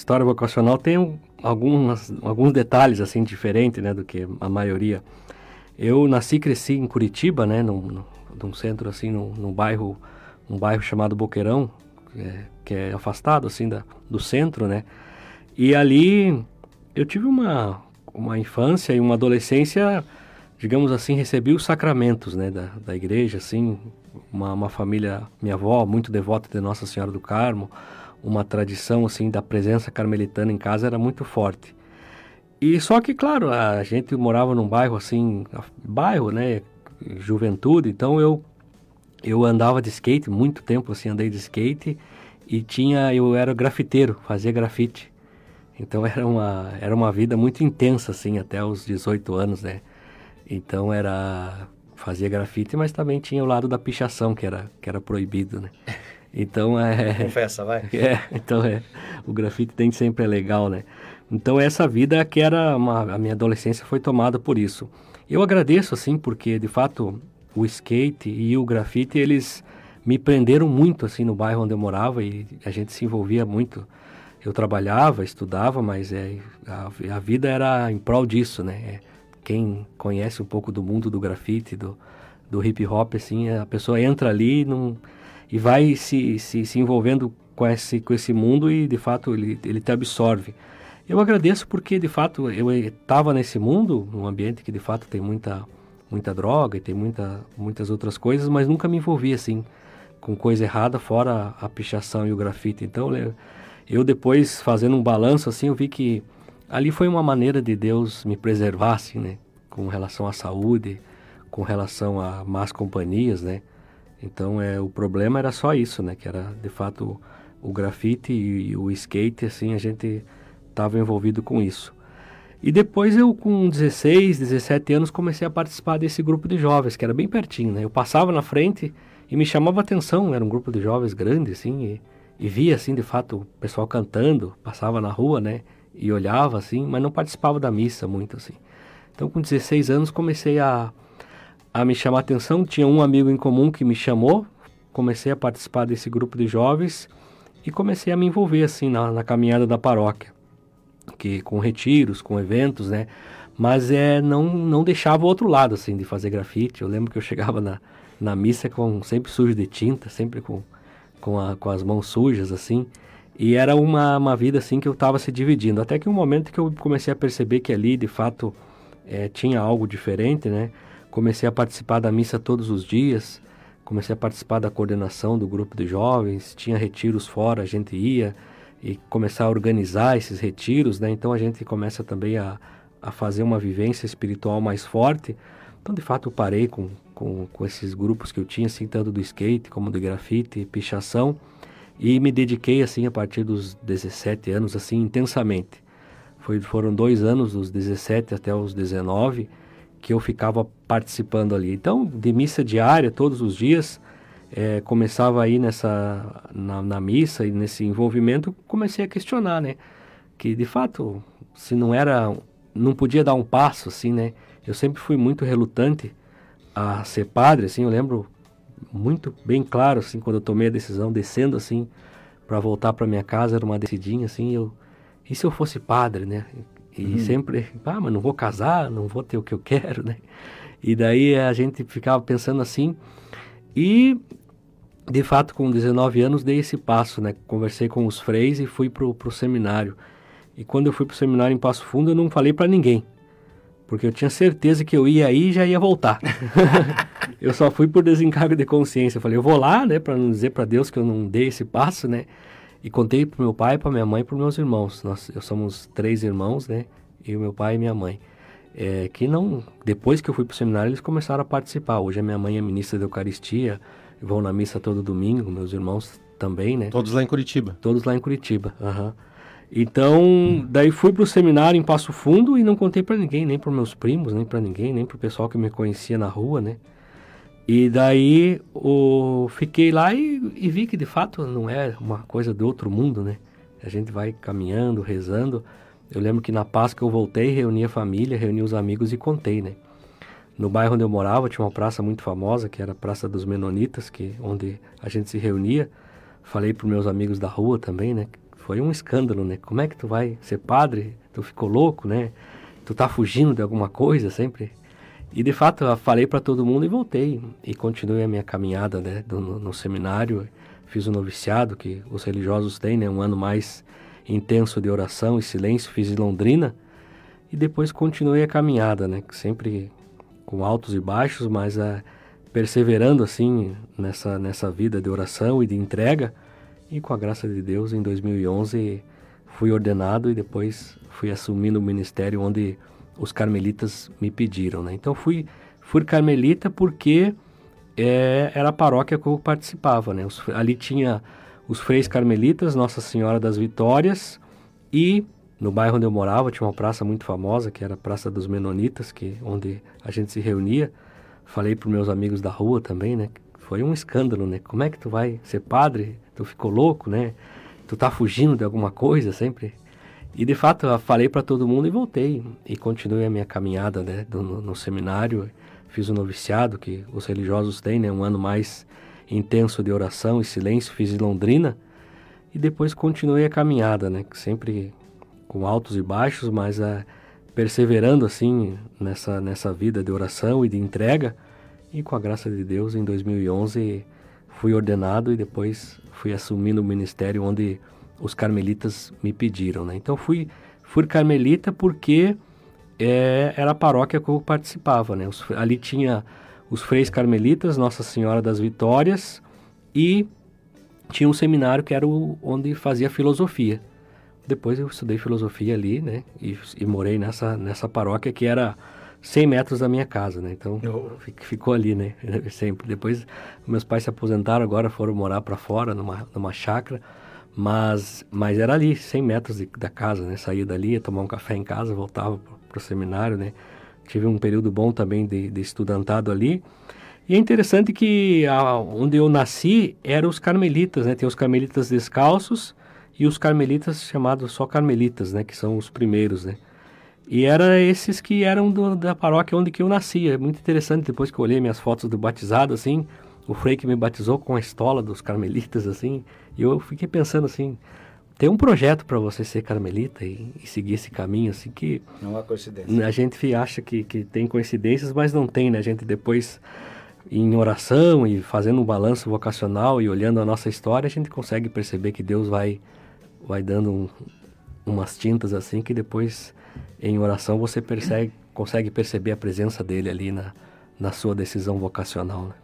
história vocacional tem um, algumas, alguns detalhes assim diferentes, né, do que a maioria. Eu nasci e cresci em Curitiba, né, num, num centro assim, num, num bairro, um bairro chamado Boqueirão, que é, que é afastado assim da, do centro, né. E ali eu tive uma uma infância e uma adolescência, digamos assim, recebi os sacramentos, né, da, da igreja, assim, uma, uma família, minha avó muito devota de Nossa Senhora do Carmo, uma tradição assim da presença carmelitana em casa era muito forte. E só que, claro, a gente morava num bairro assim, bairro, né, juventude, então eu eu andava de skate muito tempo assim, andei de skate e tinha eu era grafiteiro, fazia grafite. Então era uma era uma vida muito intensa assim até os 18 anos, né? Então era fazia grafite, mas também tinha o lado da pichação que era que era proibido, né? Então é. Confessa, vai. É, então é. O grafite tem sempre é legal, né? Então essa vida que era uma, a minha adolescência foi tomada por isso. Eu agradeço assim porque de fato o skate e o grafite eles me prenderam muito assim no bairro onde eu morava e a gente se envolvia muito. Eu trabalhava, estudava, mas é, a, a vida era em prol disso, né? É, quem conhece um pouco do mundo do grafite, do, do hip hop, assim, a pessoa entra ali num, e vai se, se, se envolvendo com esse, com esse mundo e de fato ele, ele te absorve. Eu agradeço porque de fato eu estava nesse mundo, num ambiente que de fato tem muita, muita droga e tem muita, muitas outras coisas, mas nunca me envolvi assim com coisa errada fora a pichação e o grafite. Então eu, depois fazendo um balanço assim, eu vi que ali foi uma maneira de Deus me preservar assim, né, com relação à saúde, com relação a más companhias, né? Então é o problema era só isso, né? Que era de fato o, grafite e, e, o skate, assim, a gente estava envolvido com isso. E depois eu com 16, 17 anos comecei a participar desse grupo de jovens, que era bem pertinho, né? Eu passava na frente e me chamava atenção, era um grupo de jovens grande, assim, e, e via, assim, de fato, o pessoal cantando, passava na rua, né? E olhava, assim, mas não participava da missa muito, assim. Então com 16 anos comecei a a me chamar a atenção. Tinha um amigo em comum que me chamou, comecei a participar desse grupo de jovens e comecei a me envolver assim na, na caminhada da paróquia, que com retiros, com eventos, né? Mas é não não deixava o outro lado assim de fazer grafite. Eu lembro que eu chegava na, na missa com sempre sujo de tinta, sempre com com, a, com as mãos sujas assim. E era uma, uma vida assim que eu estava se dividindo. Até que um momento que eu comecei a perceber que ali de fato é, tinha algo diferente, né? Comecei a participar da missa todos os dias, comecei a participar da coordenação do grupo de jovens, tinha retiros fora, a gente ia e começar a organizar esses retiros, né? Então a gente começa também a, a fazer uma vivência espiritual mais forte. Então, de fato, eu parei com, com, com esses grupos que eu tinha, assim, tanto do skate como do grafite, pichação, e me dediquei, assim, a partir dos 17 anos, assim, intensamente. Foi, foram dois anos, dos 17 até os 19, que eu ficava participando ali. Então, de missa diária, todos os dias, é, começava aí nessa, na, na, missa e nesse envolvimento, comecei a questionar, né? Que, de fato, se não era, não podia dar um passo, assim, né? Eu sempre fui muito relutante a ser padre, assim, eu lembro muito bem claro, assim, quando eu tomei a decisão, descendo, assim, para voltar para minha casa, era uma decidinha, assim, eu... E se eu fosse padre, né? E uhum. sempre, ah, mas não vou casar, não vou ter o que eu quero, né? E daí a gente ficava pensando assim. E, de fato, com 19 anos, dei esse passo, né? Conversei com os freis e fui pro, pro seminário. E quando eu fui pro seminário em Passo Fundo, eu não falei para ninguém. Porque eu tinha certeza que eu ia aí e já ia voltar. eu só fui por desencargo de consciência. Eu falei, eu vou lá, né? Para não dizer para Deus que eu não dei esse passo, né? E contei para meu pai, para minha mãe e para meus irmãos. Nós eu somos três irmãos, né? Eu, meu pai e minha mãe. É, que não, depois que eu fui para o seminário, eles começaram a participar. Hoje a minha mãe é ministra da Eucaristia, vão na missa todo domingo, meus irmãos também, né? Todos lá em Curitiba. Todos lá em Curitiba. Uhum. Então, hum. daí fui para o seminário em Passo Fundo e não contei para ninguém, nem para meus primos, nem para ninguém, nem para o pessoal que me conhecia na rua, né? E daí o, fiquei lá e, e, vi que de fato não é uma coisa do outro mundo, né? A gente vai caminhando, rezando. Eu lembro que na Páscoa eu voltei, reuni a família, reuni os amigos e contei, né? No bairro onde eu morava tinha uma praça muito famosa, que era a Praça dos Menonitas, que onde a gente se reunia. Falei para meus amigos da rua também, né? foi um escândalo, né? Como é que tu vai ser padre? Tu ficou louco, né? Tu tá fugindo de alguma coisa sempre? E de fato, eu falei para todo mundo e voltei. E continuei a minha caminhada né, no, no seminário. Fiz o noviciado que os religiosos têm, né? Um ano mais intenso de oração e silêncio. Fiz em Londrina. E depois continuei a caminhada, né? Sempre com altos e baixos, mas uh, perseverando assim nessa, nessa vida de oração e de entrega. E com a graça de Deus, em 2011 fui ordenado e depois fui assumindo o ministério onde os carmelitas me pediram. Né? Então fui, fui carmelita porque é, era a paróquia que eu participava. Né? Os, ali tinha os freis carmelitas, Nossa Senhora das Vitórias e no bairro onde eu morava tinha uma praça muito famosa que era a Praça dos Menonitas, que onde a gente se reunia. Falei para meus amigos da rua também, né? Foi um escândalo, né? Como é que tu vai ser padre? Tu ficou louco, né? Tu tá fugindo de alguma coisa sempre? E de fato, eu falei para todo mundo e voltei. E continuei a minha caminhada né, no, no seminário. Fiz o um noviciado que os religiosos têm, né, um ano mais intenso de oração e silêncio. Fiz em Londrina. E depois continuei a caminhada, né, sempre com altos e baixos, mas uh, perseverando assim nessa, nessa vida de oração e de entrega. E com a graça de Deus, em 2011 fui ordenado e depois fui assumindo o ministério onde os carmelitas me pediram. Né? Então fui, fui carmelita porque é, era a paróquia que eu participava. Né? Os, ali tinha os freis carmelitas, Nossa Senhora das Vitórias e tinha um seminário que era o, onde fazia filosofia. Depois eu estudei filosofia ali, né? E, e, morei nessa, nessa paróquia que era 100 metros da minha casa, né? Então oh. ficou ali, né? Sempre. Depois meus pais se aposentaram, agora foram morar para fora, numa, numa chácara. Mas, mas era ali, 100 metros de, da casa, né? Saía dali, ia tomar um café em casa, voltava para o seminário, né? Tive um período bom também de, de estudantado ali. E é interessante que a, onde eu nasci eram os carmelitas, né? Tem os carmelitas descalços e os carmelitas chamados só carmelitas, né? Que são os primeiros, né? E eram esses que eram do, da paróquia onde que eu nasci. É muito interessante, depois que eu olhei minhas fotos do batizado, assim, o frei que me batizou com a estola dos carmelitas, assim, e eu fiquei pensando assim, tem um projeto para você ser carmelita e, e, seguir esse caminho, assim, que... Não há coincidência. A gente acha que, que tem coincidências, mas não tem, né? A gente depois, em oração e fazendo um balanço vocacional e olhando a nossa história, a gente consegue perceber que Deus vai, vai dando um, umas tintas assim, que depois, em oração, você percebe, consegue perceber a presença dele ali na, na sua decisão vocacional, né?